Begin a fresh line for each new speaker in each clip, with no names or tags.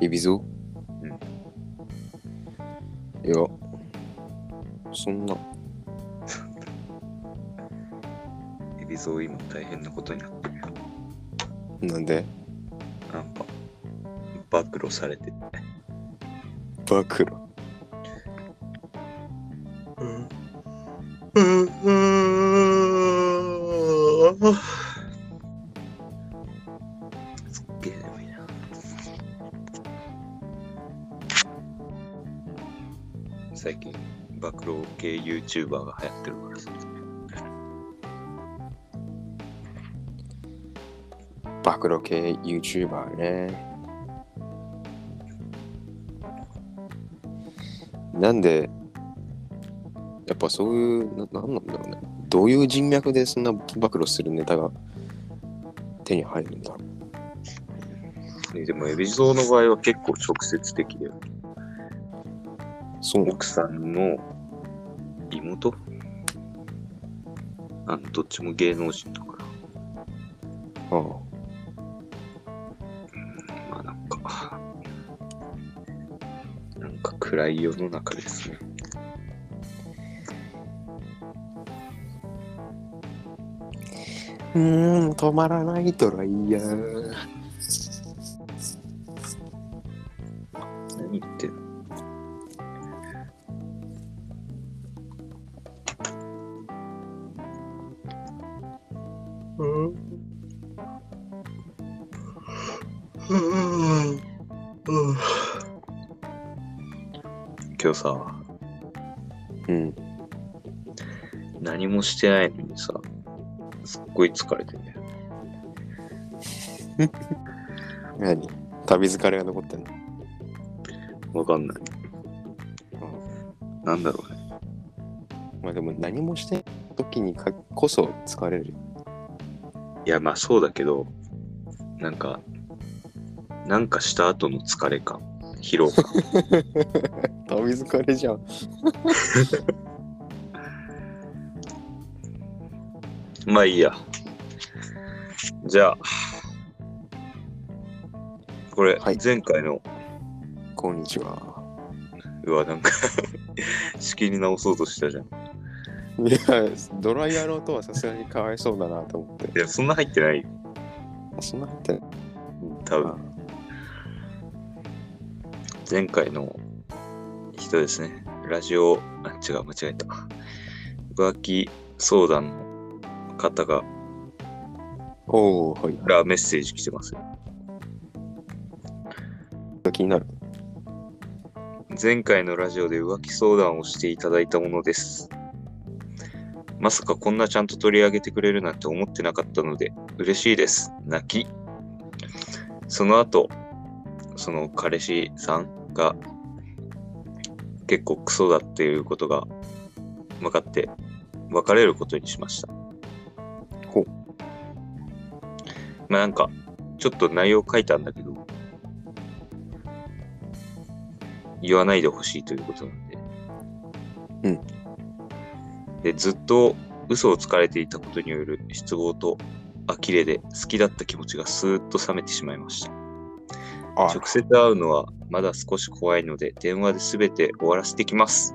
イビゾ
うん
いや、そんな、
エビゾ今大変なことになってるよ。
なんで？
なんか、暴露されてて。
暴露？
YouTuber が流行ってるからさ。
暴露系 YouTuber ね。なんで、やっぱそういう、ななんなんだろうね。どういう人脈でそんな暴露するネタが手に入るんだろう。
ねでも、エビゾーの場合は結構直接的で、
そう
奥さんの妹？あどっちも芸能人だから。
ああ
まあなんか、なんか暗い世の中ですね。
うーん、止まらないドライヤー。
してないのにさ、すっごい疲れてんだよ。
何？旅疲れが残ってんの？
わかんない。なんだろうね。
まあでも何もしてない時にかこそ疲れるよ。
いや、まあそうだけど、なんか、なんかした後の疲れ感、疲労感。
旅疲れじゃん。
まあいいや。じゃあ、これ、
はい
前回の、
こんにちは。
うわ、なんか 仕切り直そうとしたじゃん。
いや、ドライヤーの音はさすがにかわいそうだなと思って。
いや、そんな入ってない。
あそんな入ってない。
多分。前回の人ですね。ラジオ、あ、違う、間違えた。浮気相談の方が、
おおはい。
らメッセージ来てますよ。
気になる。
前回のラジオで浮気相談をしていただいたものです。まさかこんなちゃんと取り上げてくれるなんて思ってなかったので嬉しいです。泣き。その後、その彼氏さんが結構クソだっていうことが分かって別れることにしました。まあなんかちょっと内容書いたんだけど言わないでほしいということなんで。
うん。
で、ずっと嘘をつかれていたことによる失望と呆れで好きだった気持ちがスーッと冷めてしまいました。
あ
直接会うのはまだ少し怖いので電話で全て終わらせてきます。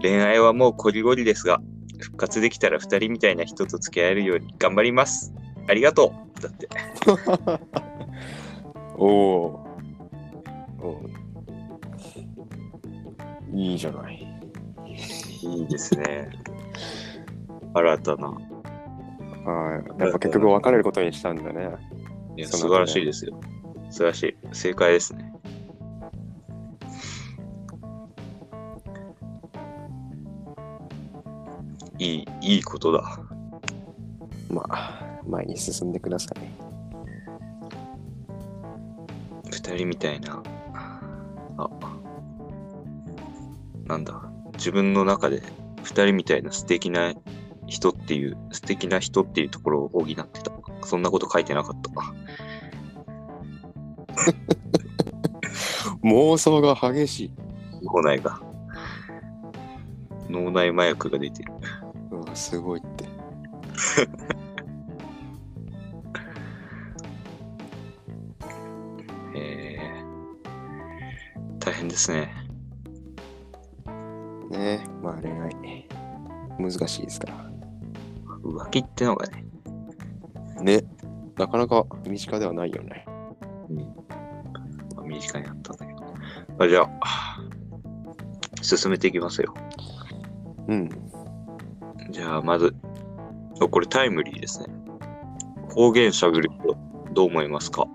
恋愛はもうこりごりですが、復活できたら二人みたいな人と付き合えるように頑張ります。ありがとうだって。
お おー。いいじゃない。
いいですね。新たな。
はい。やっぱ結局別れることにしたんだね。
いや、素晴らしいですよ。素晴らしい。正解ですね。いい、いいことだ。
まあ、前に進んでください。
二人みたいな。あ、なんだ。自分の中で二人みたいな素敵な人っていう、素敵な人っていうところを補ってた。そんなこと書いてなかった。
妄想が激しい。
脳内が。脳内麻薬が出てる。
うわ、すごいって。
変ですね。
ねまあ恋愛、難しいですから。
浮気ってのがね。
ね、なかなか身近ではないよね。
うん。まあ、身近にあったんだけど。あじゃあ、進めていきますよ。
うん。
じゃあ、まず、あこれタイムリーですね。方言しゃべる人、どう思いますか？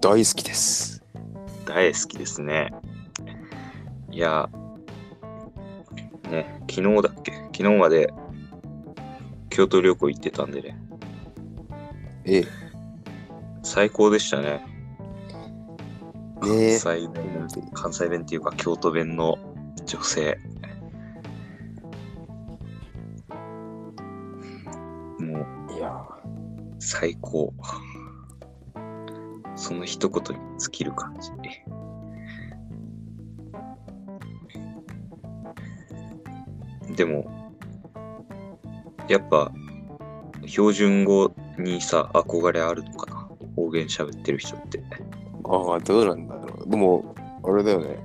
大好きです。
大好きですね。いや、ね、昨日だっけ？昨日まで京都旅行行ってたんでね、
ええ。
最高でしたね。関。西弁、関西弁っていうか京都弁の女性。もう
いや
最高。その一言に尽きる感じ。でも、やっぱ、標準語にさ、憧れあるのかな？方言喋ってる人って。
ああ、どうなんだろう。でも、あれだよね。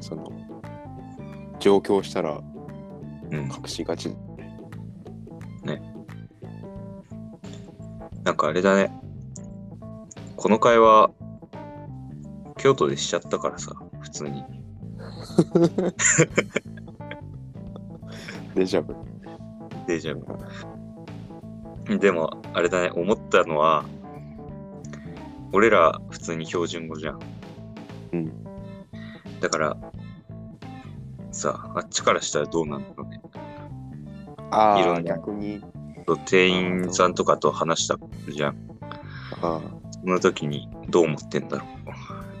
その、上京したら
うん。
隠しがち。
なんかあれだね。この会話、京都でしちゃったからさ、普通に。
デジャブ。
デジャブ。でも、あれだね、思ったのは、俺ら普通に標準語じゃん。
うん。
だから、さあ、あっちからしたらどうなんだろうね。
ああ、逆に。
店員さんとかと話したじゃん。
あ
その時にどう思ってんだろ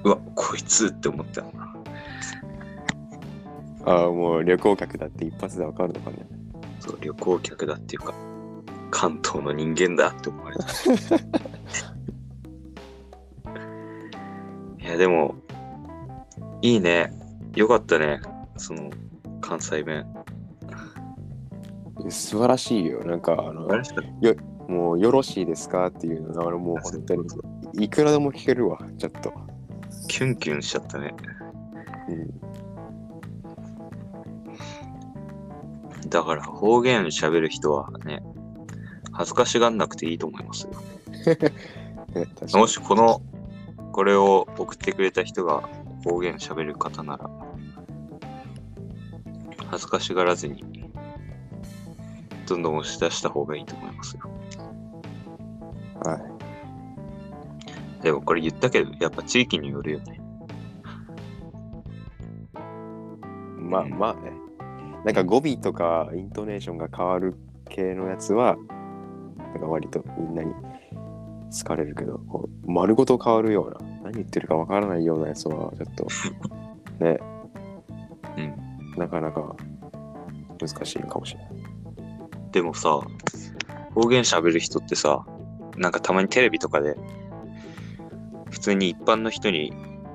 う。うわ、こいつって思ったのな。
あああ、もう旅行客だって一発でわかるのかね。
そう、旅行客だっていうか、関東の人間だって思われた。いや、でも、いいね。よかったね。その、関西弁。
素晴らしいよ。なんか、あの
素晴、らしかった
もうよろしいですか？っていうの、あのもう本当に、いくらでも聞けるわ、ちょっと。
キュンキュンしちゃったね。
うん。
だから方言喋る人はね、恥ずかしがんなくていいと思いますよ。もしこの、これを送ってくれた人が方言喋る方なら、恥ずかしがらずに、どんどん押し出した方がいいと思いますよ。
はい。
でもこれ言ったけど、やっぱ地域によるよね。
まあまあね。なんか語尾とかイントネーションが変わる系のやつは、なんか割とみんなに好かれるけど、こう丸ごと変わるような、何言ってるかわからないようなやつは、ちょっと、ね、
うん。
なかなか難しいのかもしれない。
でもさ、方言喋る人ってさ、なんかたまにテレビとかで、普通に一般の人に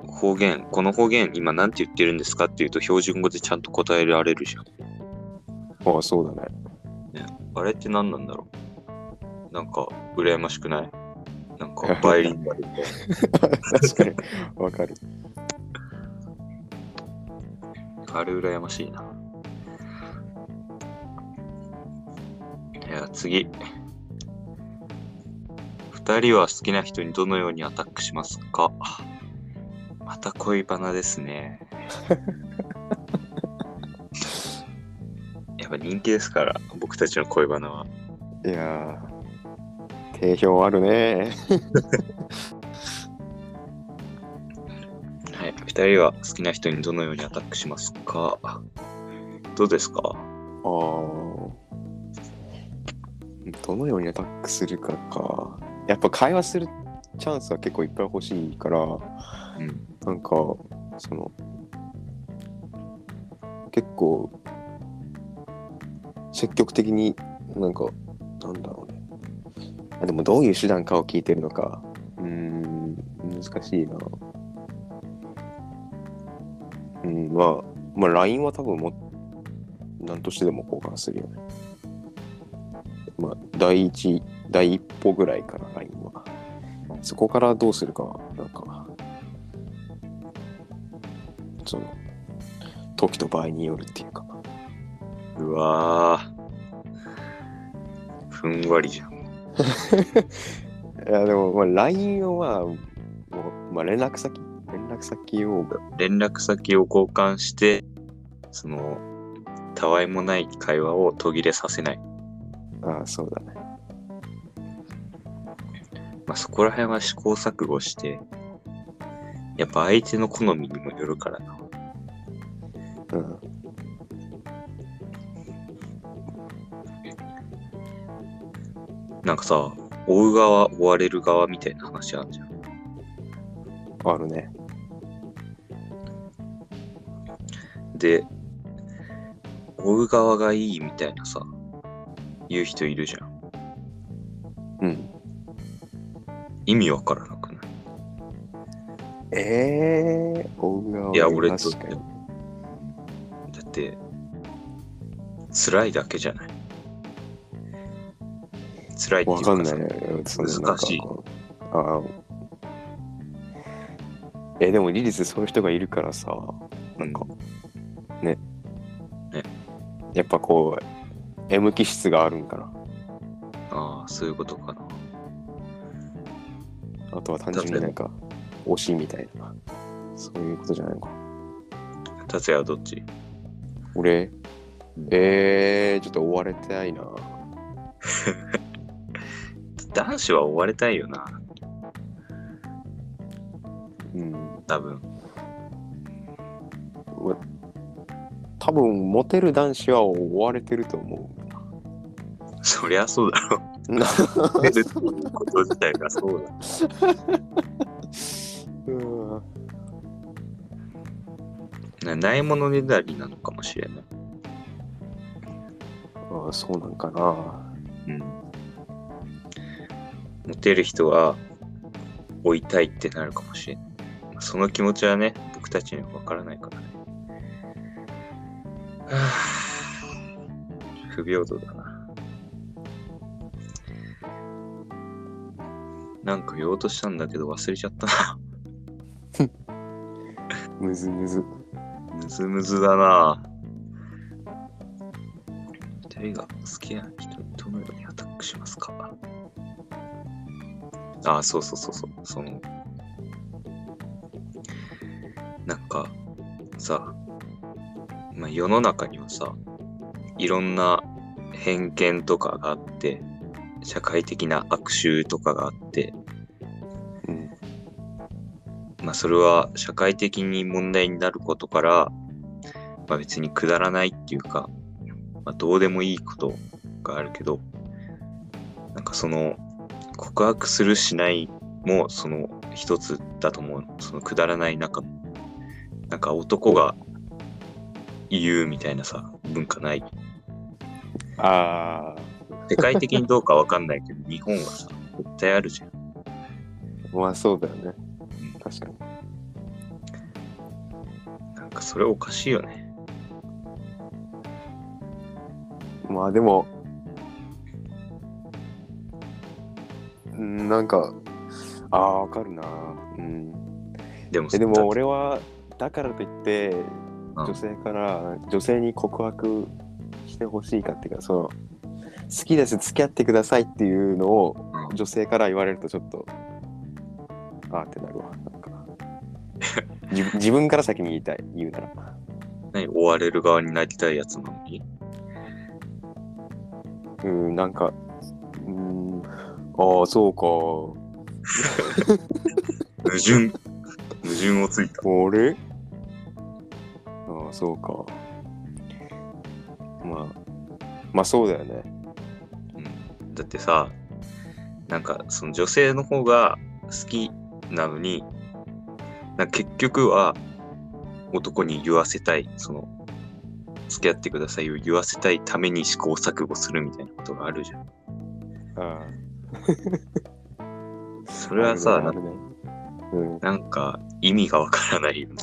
方言、この方言今なんて言ってるんですかって言うと標準語でちゃんと答えられるじゃん。
ああ、そうだね。
あれって何なんだろうなんか羨ましくない？なんかバイリンガルで。
確かに、わかる。
あれ羨ましいな。いや、次。二人は好きな人にどのようにアタックしますか？また恋バナですね。やっぱ人気ですから、僕たちの恋バナは。
いやー、定評あるね。
はい。二人は好きな人にどのようにアタックしますか？どうですか？
ああ。どのようにアタックするかか。やっぱ会話するチャンスは結構いっぱい欲しいから、
うん。
なんか、その、結構、積極的になんか、なんだろうね。あでもどういう手段かを聞いてるのか。うん、難しいな。うん、まあ、まあ、LINE は多分も、何としてでも交換するよね。まあ、第一、第一歩ぐらいかな、LINE は。そこからどうするかは、なんか、その、時と場合によるっていうか。
うわー。ふんわりじゃん。
いや、でも、まあ、LINE は、もう、まあ、連絡先？連絡先を、
連絡先を交換して、その、たわいもない会話を途切れさせない。
ああ、そうだね。
まあ、そこら辺は試行錯誤して、やっぱ相手の好みにもよるからな。
うん。
なんかさ、追う側、追われる側みたいな話あるじゃん。
あるね。
で、追う側がいいみたいなさ、言う人いるじゃん。
うん。
意味わからなくない？
ええー、い
や俺と。だって、辛いだけじゃない。辛いっていう
わ
かさ
かんない
難しい
ああ。え、でも、リリスそういう人がいるからさ、なんか、ね。
ね
やっぱこう、M 気質があるんかな。
ああ、そういうことかな。
あとは単純になんか、推しみたいな。そういうことじゃないのか。
達也はどっち？
俺、えー、ちょっと追われたいな。
男子は追われたいよな、
うん。
多分。
多分、モテる男子は追われてると思
そりゃそうだろ。出こと自体がそうだ。
うん
なないものねだりなのかもしれない。
ああそうなんかな。
うん。モテる人は追いたいってなるかもしれない。その気持ちはね、僕たちにはわからないからね。はぁ不平等だな。なんか言おうとしたんだけど忘れちゃったな。
むずむず。
むずむずだな。二人が好きな人にどのようにアタックしますか？ああ、そうそうそうそう。その、なんか、さ、まあ、世の中にはさ、いろんな偏見とかがあって、社会的な悪習とかがあって、
うん。
まあそれは社会的に問題になることから、まあ別にくだらないっていうか、まあどうでもいいことがあるけど、なんかその告白するしないもその一つだと思うの。そのくだらない中の。なんか男が言うみたいなさ、文化ない。
あ
世界的にどうかわかんないけど、日本はさ、絶対あるじゃん。
あ、まあそうだよね。確かに。
なんかそれおかしいよね。
まあでも、うんなんか、ああ、わかるな。うん。
でも
えでも俺は、だからといって、
うん
女性から、女性に告白してほしいかっていうか、その、好きです、付き合ってくださいっていうのを
うん
女性から言われるとちょっと、ああってなるわ。自分自分から先に言いたい、言うなら。
何追われる側になりたいやつなのに？
うん、なんか、うん、ああ、そうか。
矛盾？矛盾をついた。
俺ああ、そうか。まあ、まあそうだよね。
うん、だってさ、なんかその女性の方が好きなのに、結局は男に言わせたい、その、付き合ってくださいを言わせたいために試行錯誤するみたいなことがあるじゃん。
あ
そ
あ。
れはさ、な
あるね。うん。
なんか意味がわからないよね。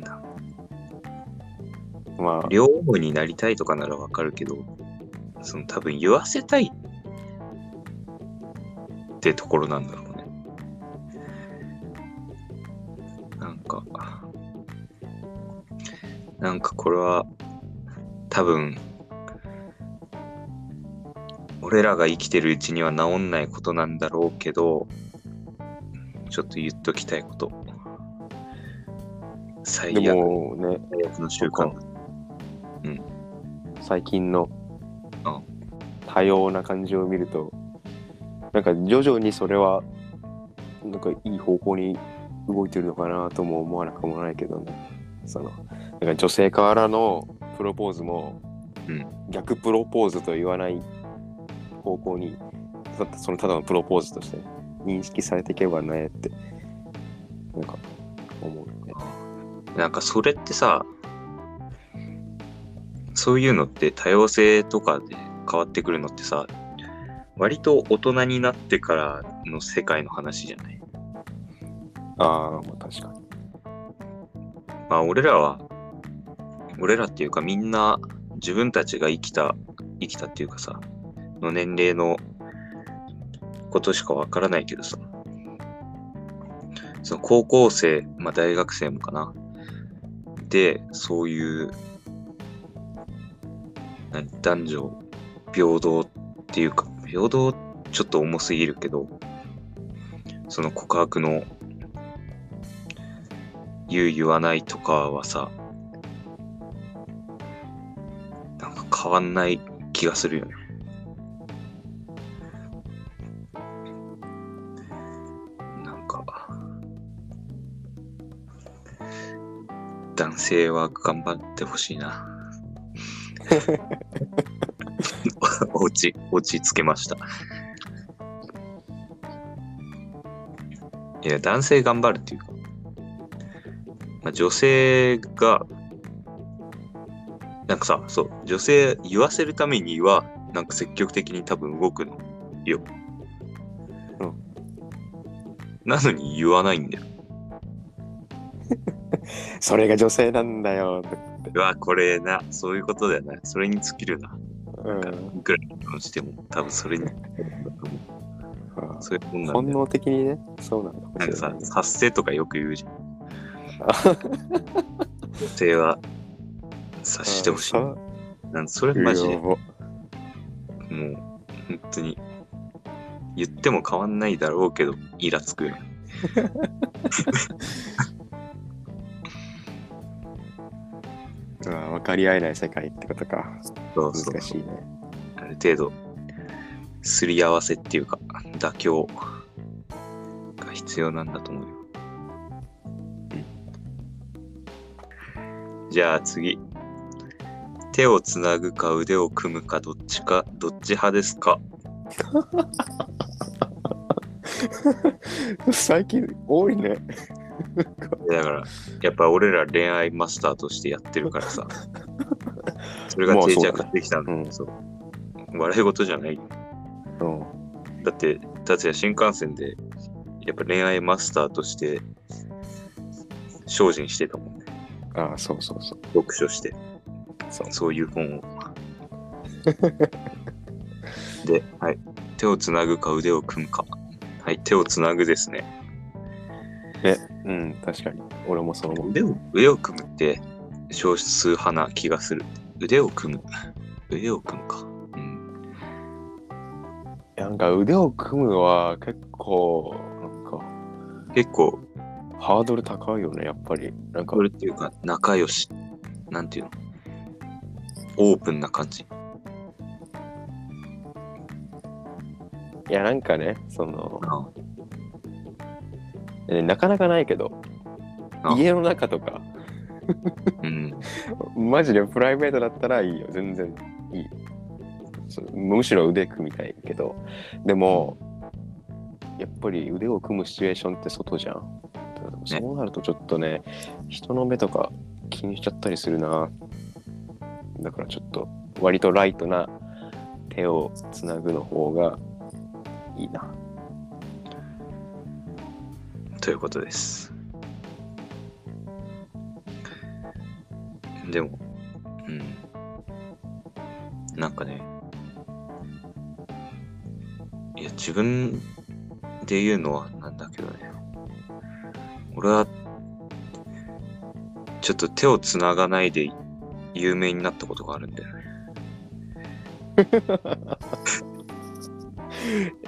な
まあ、
両思いになりたいとかならわかるけど、その多分言わせたいってところなんだろうね。なんか、なんかこれは多分、俺らが生きてるうちには治んないことなんだろうけど、ちょっと言っときたいこと。最
で
悪
もね、
最悪の習慣だ。
最近の
うん
多様な感じを見ると、なんか徐々にそれは、なんかいい方向に動いてるのかなとも思わなくもないけどね。その、なんか女性からのプロポーズも、
うん
逆プロポーズと言わない方向に、たそのただのプロポーズとして認識されていけばねって、なんか思うね。
なんかそれってさ、そういうのって多様性とかで変わってくるのってさ、割と大人になってからの世界の話じゃない？
ああ、まあ確かに。
まあ俺らは、俺らっていうかみんな自分たちが生きた、生きたっていうかさ、の年齢のことしかわからないけどさ、その高校生、まあ大学生もかな。で、そういう、何男女平等っていうか、平等ちょっと重すぎるけど、その告白の言う言わないとかはさ、なんか変わんない気がするよね。なんか、男性は頑張ってほしいな。落ち、落ち着けました。いや、男性頑張るっていうか、まあ、女性が、なんかさ、そう、女性言わせるためには、なんか積極的に多分動くのよ。
うん。
なのに言わないんだよ。
それが女性なんだよ。
うわ、これな、そういうことだよな。それに尽きるな。
うん。
いくら結婚しても、多分それに、そういうもんなん
本。能的にね、そうなんだ
なんかさ、発声とかよく言うじゃん。女性は察してほしい。
あ
なんそれ
さ
マジで、もう、本当に、言っても変わんないだろうけど、イラつくよ
うわ分かり合えない世界ってことか。
そうそう
難しいね。
ある程度、すり合わせっていうか、妥協が必要なんだと思うよ。じゃあ次。手をつなぐか腕を組むかどっちか、どっち派ですか？
最近多いね。
だから、やっぱ俺ら恋愛マスターとしてやってるからさ、それが定着してきたんだ、
まあ
そう笑い事じゃないよ。
うん。
だって、達也新幹線で、やっぱ恋愛マスターとして、精進してたもんね。
ああ、そうそうそう。
読書して、
そう
そういう本を。で、はい。手をつなぐか腕を組むか。はい、手をつなぐですね。
え、うん、確かに。俺もそう思う。
腕を腕を組むって少数派な気がする。腕を組む。腕を組むか。うん。
なんか腕を組むは結構、なんか、
結構、
ハードル高いよね、やっぱり。なんか
こ、れっていうか、仲良し。なんていうの？オープンな感じ。
いや、なんかね、その、
あ
えなかなかないけど、
あ
家の中とか、
うん。
マジでプライベートだったらいいよ、全然いい。そうむしろ腕組みたいけど、でも、やっぱり腕を組むシチュエーションって外じゃん。そうなるとちょっとね、人の目とか気にしちゃったりするな。だからちょっと、割とライトな手をつなぐの方がいいな。
ということです。でも、うん。なんかね、いや、自分っていうのはなんだけどね。俺は、ちょっと手をつながないで有名になったことがあるんだよね。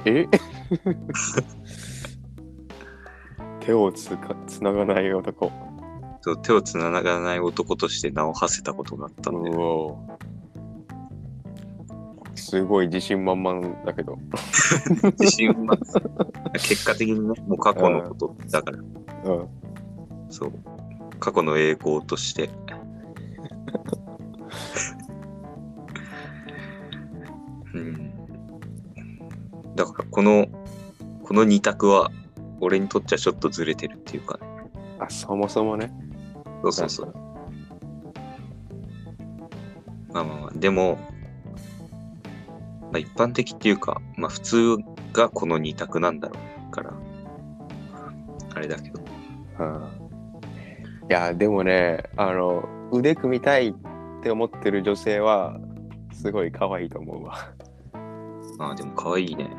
え？手をつかつながない男。
そう手をつながない男として名を馳せたことがあったんだよ。
おすごい自信満々だけど。
自信は、結果的にね、もう過去のことだから、
うん。
そう。過去の栄光として。うん。だから、この、この二択は、俺にとってはちょっとずれてるっていうかね。
あ、そもそもね。
そうそうそう。まあまあまあ、でも、まあ一般的っていうか、まあ普通がこの二択なんだろうから、あれだけど。
うん。いや、でもね、あの、腕組みたいって思ってる女性は、すごい可愛いと思うわ。
まあでも可愛いね。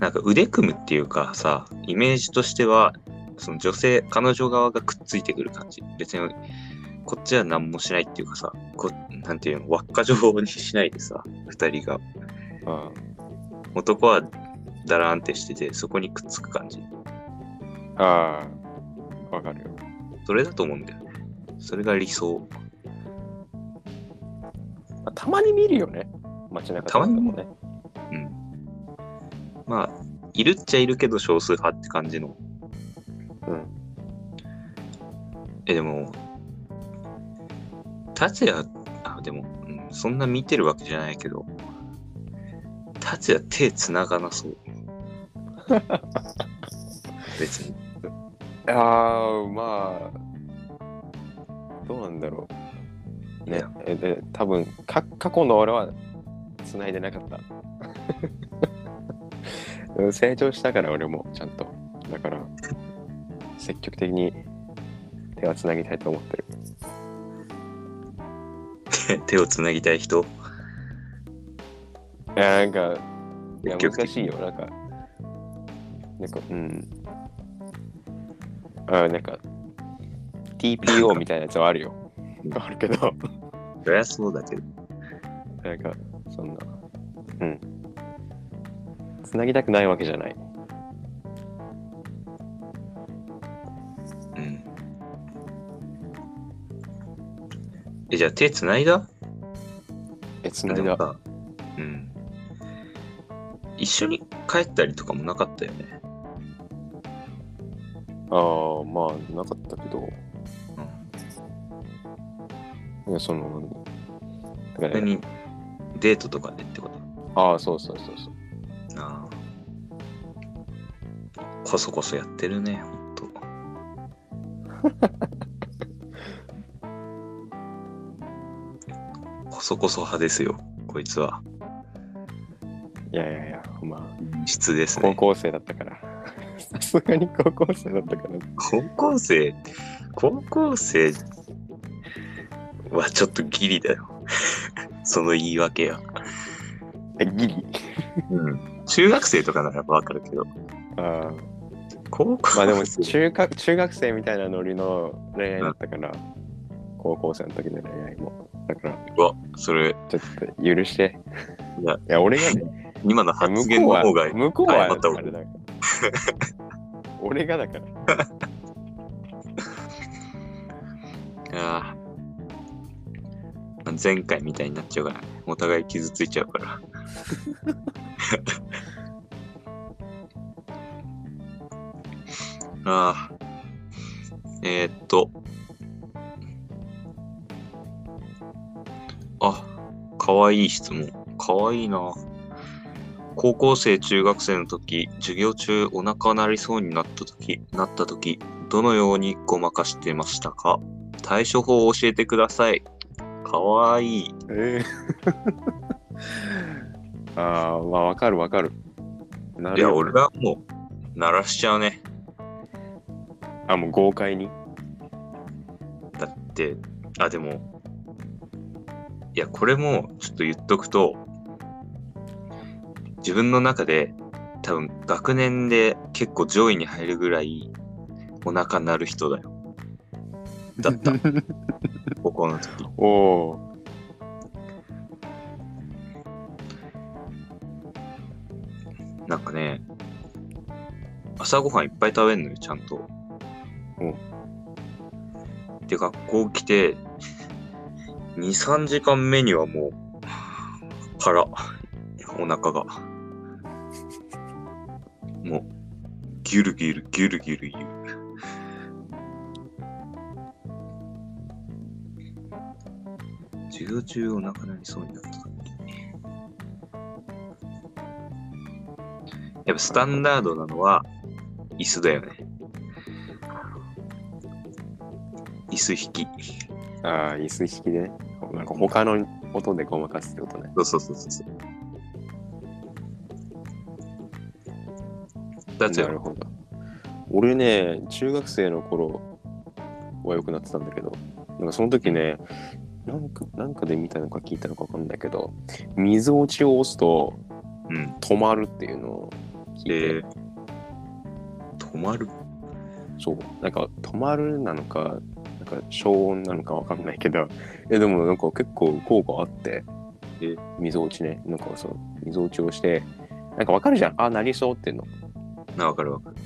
なんか腕組むっていうかさ、イメージとしては、その女性、彼女側がくっついてくる感じ。別に、こっちは何もしないっていうかさ、こなんていうの、輪っか状にしないでさ、二人が。
うん。
男はダラーンってしてて、そこにくっつく感じ。
ああ、わかるよ。
それだと思うんだよね。それが理想。
まあたまに見るよね。街中とかでもね。
うん。まあ、いるっちゃいるけど少数派って感じの。
うん。
え、でも、達也、あ、でも、うん、そんな見てるわけじゃないけど、達也手繋がなそう。別に。
ああ、まあ、どうなんだろう。ねえで多分か過去の俺は繋いでなかった。うん成長したから俺もちゃんと。だから、積極的に手は繋ぎたいと思ってる。
手を繋ぎたい人？
いや、なんか、いや、難しいよ。なんか、なんか、うん。あなんか、TPO みたいなやつはあるよ。あるけど、
そりゃそうだけど。
なんか、そんな、うん。つなぎたくないわけじゃない。
うん。え、じゃあ手繋いだ？
え、つないだ。
うん。一緒に帰ったりとかもなかったよね。
ああ、まあ、なかったけど、いや、その、だからね、
普通にデートとかでってこと？
ああ、そうそうそうそう。
こそこそやってるね、ほんと。こそこそ派ですよ、こいつは。
いやいやいや、まあ、
質ですね。
高校生だったから。さすがに高校生だったから。
高校生、高校生はちょっとギリだよ。その言い訳や。
え、ギリ？
うん。中学生とかならわかるけど、
ああ。
高校生？
まあでも中学、中学生みたいなノリの恋愛だったから、高校生の時の恋愛も。だから、
うわ、それ、
ちょっと許して。
いや
いや、俺がね、
今の発言の方が、
向こうは、向こうはあれだから。俺がだから。
ああ前回みたいになっちゃうからね。お互い傷ついちゃうから。ああ。えー、っと。あ、かわいい質問。かわいいな。高校生、中学生の時、授業中お腹鳴りそうになった時、なった時、どのようにごまかしてましたか？対処法を教えてください。かわいい。
ええ ああ、まあわかるわかる。ないる
や、
よ
俺はもう、鳴らしちゃうね。
あ、もう豪快に？
だって、あ、でも、いや、これもちょっと言っとくと、自分の中で、多分学年で結構上位に入るぐらいお腹鳴る人だよ。だった、高校の時。
おお
なんかね、朝ごはんいっぱい食べんのよ、ちゃんと。
うん
で、学校来て、2、3時間目にはもう、空、お腹が。もう、ギュルギュル、ギュルギュル言う。授業中お腹なりそうになった時やっぱスタンダードなのは椅子だよね。椅子引き。
ああ、椅子引きでね。なんか他の音でごまかすってことね。
そうそうそうそう。だって
なるほど。俺ね、中学生の頃は良くなってたんだけど、なんかその時ね、なんかなんかで見たのか聞いたのか分かんないけど、水落ちを押すと
うん。
止まるっていうのを聞いて、
えー、止まる？
そう、なんか止まるなのか、なんか消音なのか分かんないけど、え、でもなんか結構効果あって、
え。
水落ちね、なんかそう、水落ちをして、なんか分かるじゃん、あ、なりそうっていうの。
な、わかるわかる。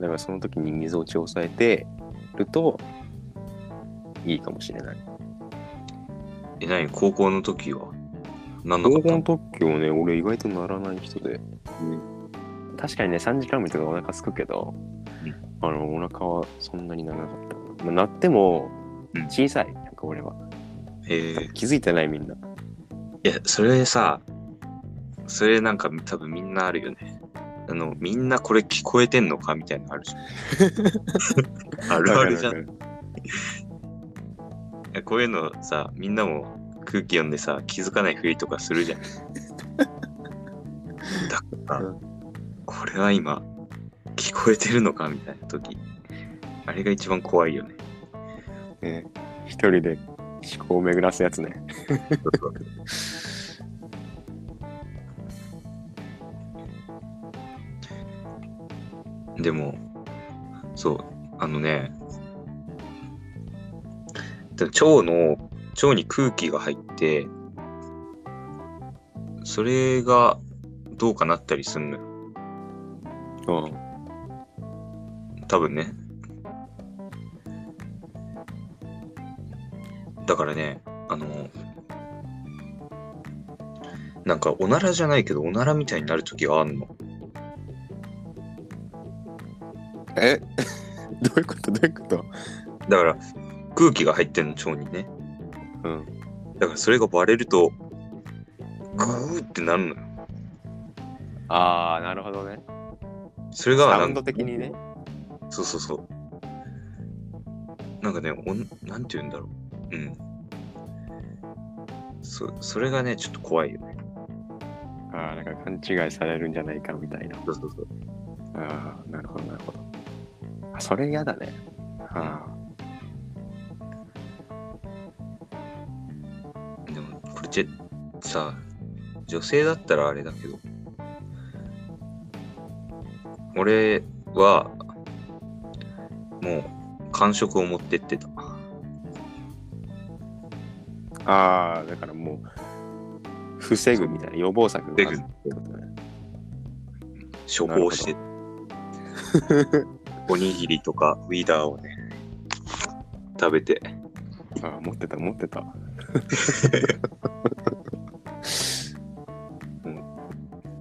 だからその時に水落ちを抑えてるといいかもしれない。
え、何？高校の時は？なんなか
高
った
校の時はね、俺意外とならない人で。確かにね、3時間目とかお腹すくけど、
うん。
あの、お腹はそんなにならなかった。まあ、なっても
うん
小さい、なんか俺は。
えー、
気づいてないみんな。
いや、それさ、それなんか多分みんなあるよね。あの、みんなこれ聞こえてんのかみたいなのあるじゃん。あるあるじゃん。い
わかる
やこういうのさ、みんなも空気読んでさ、気づかないふりとかするじゃん。だから
うん、
これは今、聞こえてるのかみたいな時。あれが一番怖いよね。
ね一人で思考を巡らすやつね。
でも、そう、あのね、腸の、腸に空気が入って、それがどうかなったりすんのよ。
うん。
多分ね。だからね、あの、なんかおならじゃないけど、おならみたいになる時があんの。
え？どういうこと？どういうこと？
だから、空気が入ってんの、腸にね。
うん。
だからそれがバレると、グーってなるのよ。
ああ、なるほどね。
それが
サウン
なんか、
ド的にね。
そうそうそう。なんかね、おんなんて言うんだろう。うん。そそれがね、ちょっと怖いよね。
ああ、なんか勘違いされるんじゃないかみたいな。
そうそうそう。
ああ、なるほど、なるほど。あ、それ嫌だね。あ
でも、これじさ、女性だったらあれだけど、俺は、もう、感触を持ってってた。
あ。ああ、だからもう、防ぐみたいな予防策があるってことね。
処方して、おにぎりとかウィダーをね、食べて、
ああ、持ってた、持ってた。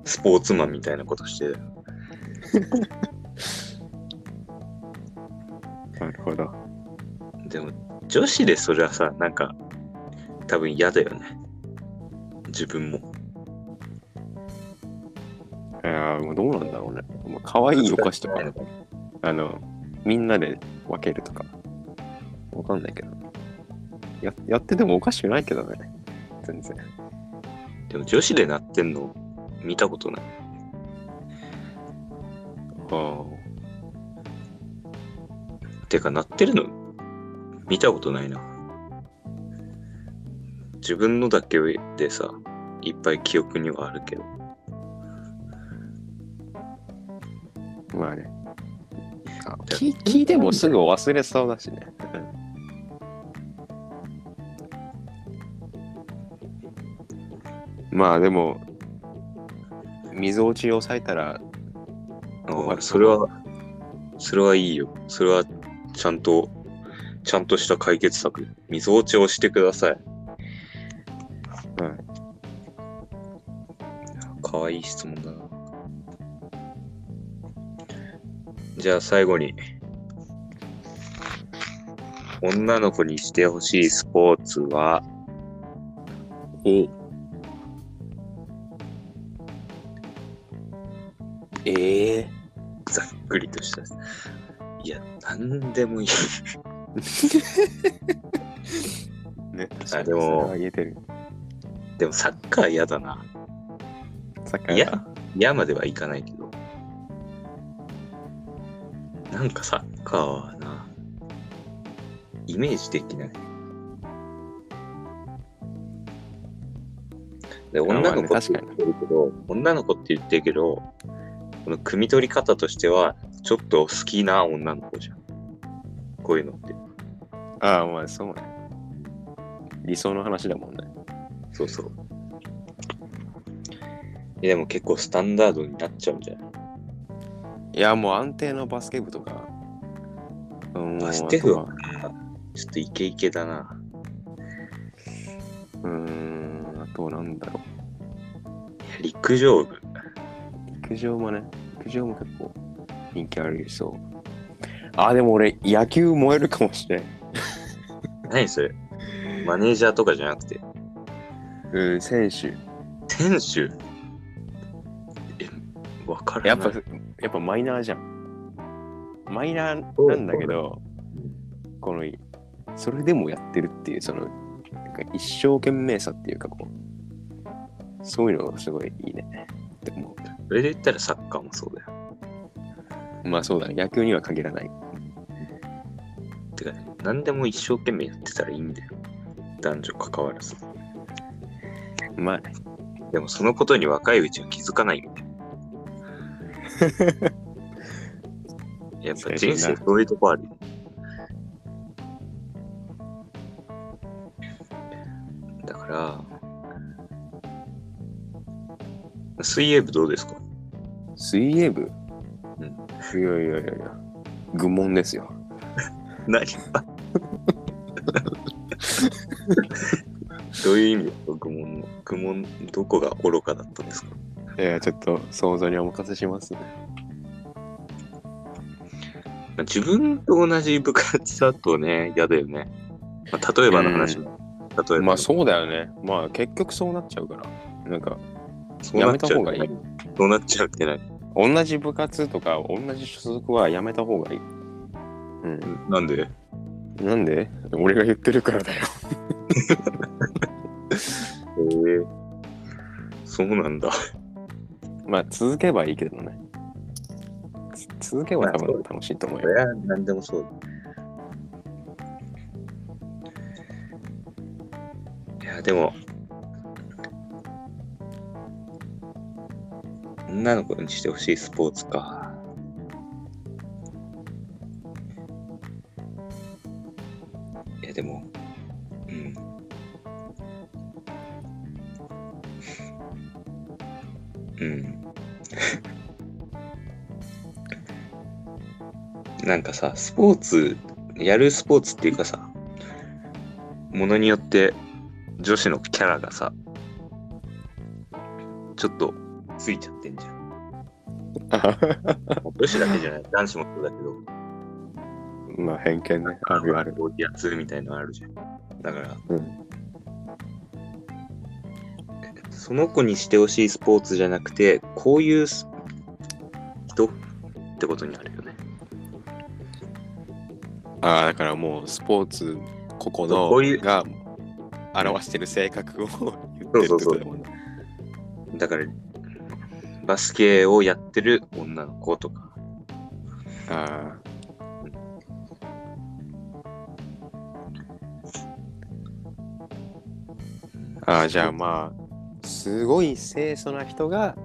スポーツマンみたいなことして、
なるほど。
でも、女子でそれはさ、なんか、多分嫌だよね。自分も。
いやーもうどうなんだろうね。もう可愛いお菓子とか、あの、みんなで分けるとか。わかんないけど。ややっててもおかしくないけどね。全然。
でも女子でなってんの見たことない。
あ
てか、なってるの見たことないな。自分のだけでさ、いっぱい記憶にはあるけど。
まあね。あ聞聞いてもすぐ忘れそうだしね。まあでも、水落ちを抑えたら、
あそれは、それはいいよ。それはちゃんと、ちゃんとした解決策。水落ちをしてください。いい質問だな。じゃあ最後に。女の子にしてほしいスポーツは、
おええ
ざっくりとした。いや、なんでもいい。
ね、
あでも。でもサッカー嫌だな。
サッカ
まではいかないけど。なんかサッカーはな、イメージできない。で、
まあ
女の子って言ってるけど、女の子って言ってるけど、この汲み取り方としては、ちょっと好きな女の子じゃん。こういうのって。
ああ、まあそうね。理想の話だもんね。
そうそう。いやでも結構スタンダードになっちゃうんじゃない？
いや、もう安定のバスケ部とか。うん
バスケ部はちょっとイケイケだな。
うーん、あとなんだろ
陸上部。
う。陸上もね、陸上も結構人気あるそう。あ、でも俺、野球燃えるかもしれん。
何それ？マネージャーとかじゃなくて、
うん、選手。
選手？え、わから。
やっぱ、やっぱマイナーじゃん。マイナーなんだけど、この、それでもやってるっていう、その、なんか一生懸命さっていうか、こう、そういうのがすごいいいね。でも、
それで言ったらサッカーもそうだよ。
まあそうだね、野球には限らない。
てかね、何でも一生懸命やってたらいいんだよ。男女関わらず。
まあね、
でもそのことに若いうちは気づかないよ。やっぱ人生そういうとこあるよ。だから、水泳部どうですか？
水泳部？
うん。
いやいやいやいや、愚問ですよ。
何 どういう意味？ですか愚問の。愚問、どこが愚かだったんですか？
いや、ちょっと想像にお任せしますね。
自分と同じ部活だとね、嫌だよね。まあ、例えばの話も。例えば。
まあそうだよね。まあ結局そうなっちゃうから。なんか、
そうなっちゃう
やめた方がいい。
そうなっちゃうって何
同じ部活とか同じ所属はやめた方がいい。うん。
なんで？
なんで？俺が言ってるからだよ。
へえそうなんだ。
まあ続けばいいけどね。つ続けば多分楽しいと思うよ。
それは何でもそう。いや、でも、女の子にしてほしいスポーツか。いや、でも、うん。うん。なんかさ、スポーツ、やるスポーツっていうかさ、ものによって女子のキャラがさ、ちょっとついちゃってんじゃん。女子だけじゃない、男子もそうだけど、
まあ偏見ね。あるある。
やつみたいのあるじゃん。だから、
うん。
その子にしてほしいスポーツじゃなくて、こういうす人ってことになるよね。
ああ、だからもうスポーツ、ここの
そうこういう
が表してる性格を 言ってるってことだもんね。
だから、バスケをやってる女の子とか、
ああ。ああ、じゃあまあ、すごい清楚な人が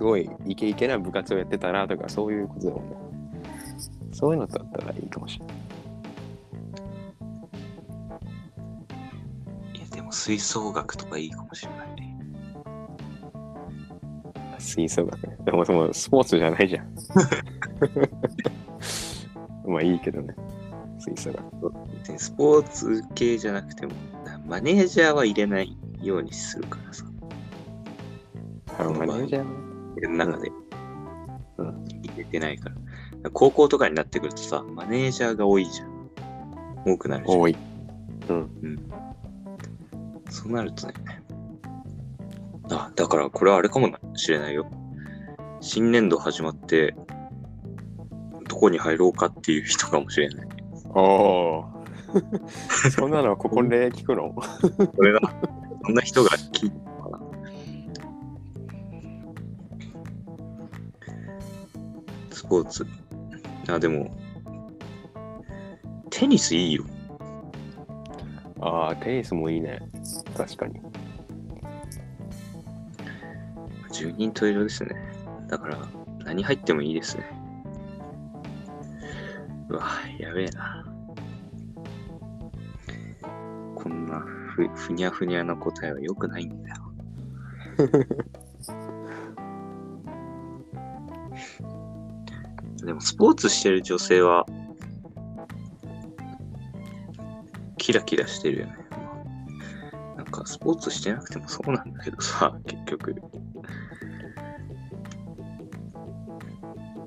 あ
ごいイケイケな部活をやってたらとかそういうことだもんね。そういうのだったらいいかもしれない。
いや、でも吹奏楽とかいいかもしれないね。
吹奏楽ね。でもそのスポーツじゃないじゃん。まあいいけどね。吹奏楽。
スポーツ系じゃなくても、マネージャーは入れないようにするからさ。
あマネージャーね
俺の中で。
うん
入れてないから。高校とかになってくるとさ、マネージャーが多いじゃん。多くなるじゃん。
多い。
うん。そうなるとね。あ、だからこれはあれかもしれないよ。新年度始まって、どこに入ろうかっていう人かもしれない。
おお。そんなのここで聞くの？
これだ。そんな人が聞いたポーツ。あ、でも、テニスいいよ。
ああ、テニスもいいね。確かに。
十人十色ですね。だから、何入ってもいいですね。うわ、やべえな。こんなふふにゃふにゃな答えは良くないんだよ。でも、スポーツしてる女性は、キラキラしてるよね。なんか、スポーツしてなくてもそうなんだけどさ、結局。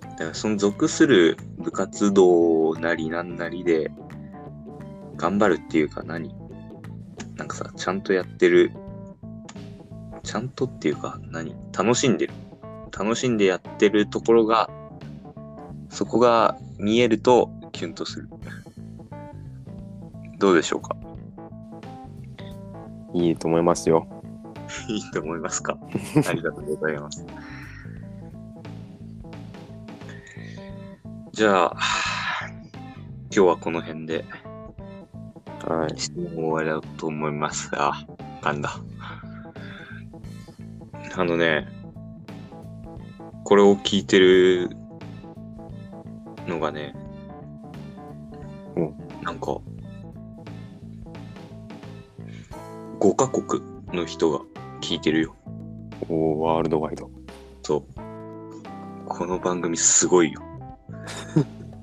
だからその属する部活動なりなんなりで頑張るっていうか何？なんかさ、ちゃんとやってる、ちゃんとっていうか何？楽しんでる。楽しんでやってるところが、そこが見えるとキュンとする。どうでしょうか？
いいと思いますよ。
いいと思いますか？ありがとうございます。じゃあ、今日はこの辺で
はい。
質問を終わりだと思います。あ、なんだ。あのね、これを聞いてるのがね、
うん
なんか、5カ国の人が聞いてるよ。
おーワールドワイド。
そう。この番組すごいよ。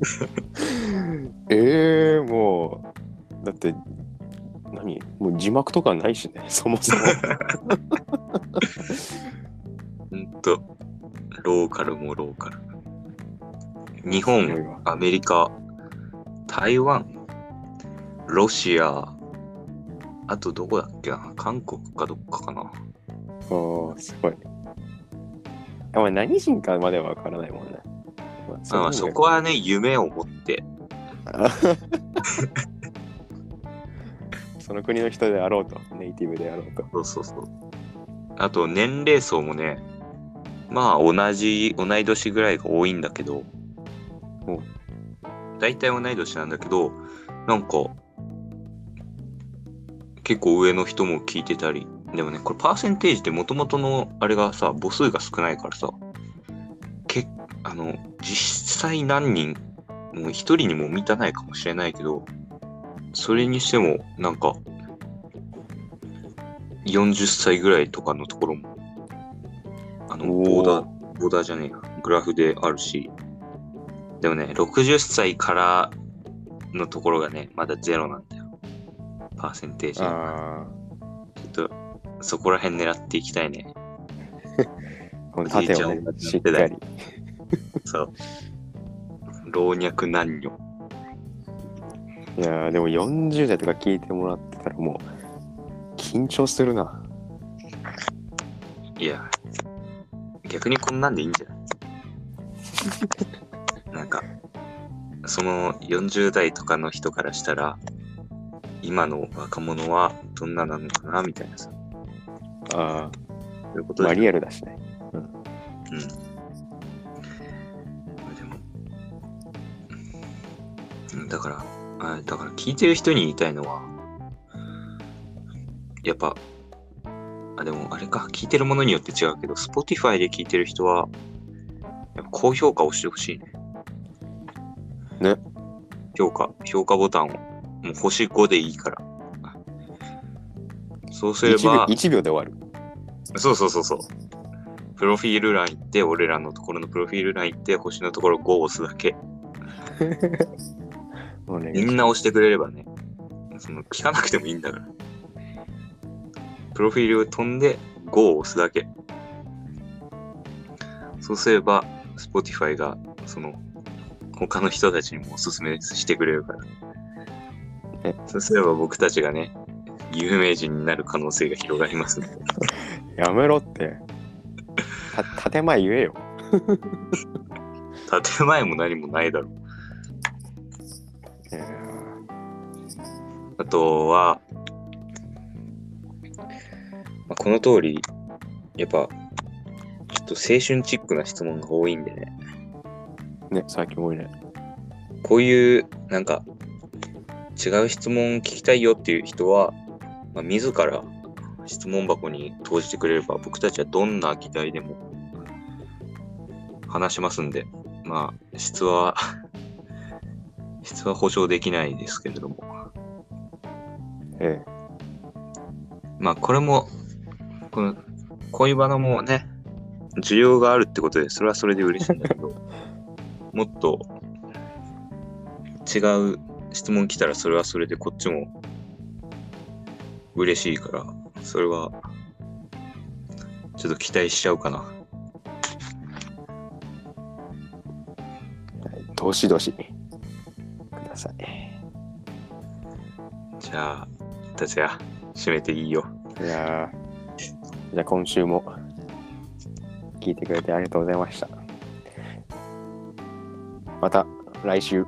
ええもう、だって、何？もう字幕とかないしね、そもそも。
ほんと、ローカルもローカル。日本、
わ
アメリカ、台湾、ロシア、あとどこだっけな？韓国かどっかかな？
おーすごい。あまあ、何人かまではわからないもんね。まあ
まあ、そこはね、夢を持って、
その国の人であろうと、ネイティブであろうと。
そうそうそう。あと、年齢層もね、まあ、同じ、同い年ぐらいが多いんだけど、大体同い年なんだけど、なんか、結構上の人も聞いてたり、でもね、これパーセンテージって元々のあれがさ、母数が少ないからさ、けあの、実際何人、もう一人にも満たないかもしれないけど、それにしても、なんか、40歳ぐらいとかのところも、あの、ボーダー、ボーダーじゃねえや、グラフであるし、でもね、60歳からのところがね、まだゼロなんだよ。パーセンテージが。
あ
ちょっと、そこら辺狙っていきたいね。
あ、この縦をね、しっかり。
そう。老若男女。
いやーでも40代とか聞いてもらってたらもう、緊張するな。
いや、逆にこんなんでいいんじゃない？その40代とかの人からしたら、今の若者はどんななのかなみたいなさ。
ああ、
そういうことで
まあリアルだしね。
うん。でも、うんだから、あだから聞いてる人に言いたいのは、やっぱ、あ、でもあれか、聞いてるものによって違うけど、Spotify で聞いてる人は、やっぱ高評価をしてほしいね。
ね。
評価、評価ボタンを、もう星5でいいから。そうすれ
1, 秒
ば、
1秒で終わる。
そうそうそうそう。プロフィール欄行って、俺らのところのプロフィール欄行って、星のところ5を押すだけ。
もうね、
みんな押してくれればね、その聞かなくてもいいんだから。プロフィールを飛んで5を押すだけ。そうすれば、Spotify がその他の人たちにもおすすめしてくれるから
え。
そうすれば僕たちがね、有名人になる可能性が広がりますので。
やめろって。た建前言えよ。
建前も何もないだろう。あとは、まあ、この通り、やっぱ、ちょっと青春チックな質問が多いんでね、
ーね、最近多いね。
こういう、なんか、違う質問聞きたいよっていう人は、まあ、自ら質問箱に投じてくれれば、僕たちはどんな議題でも話しますんで、まあ、質は、質は保証できないですけれども、
え。
まあ、これも、この恋バナもね、需要があるってことで、それはそれで嬉しいんだけど、もっと違う質問来たら、それはそれでこっちも嬉しいから、それはちょっと期待しちゃうかな。
えどしどし。ください。
じゃあ、達也、締めていいよ。
いやーじゃあ今週も聞いてくれてありがとうございました。また来週。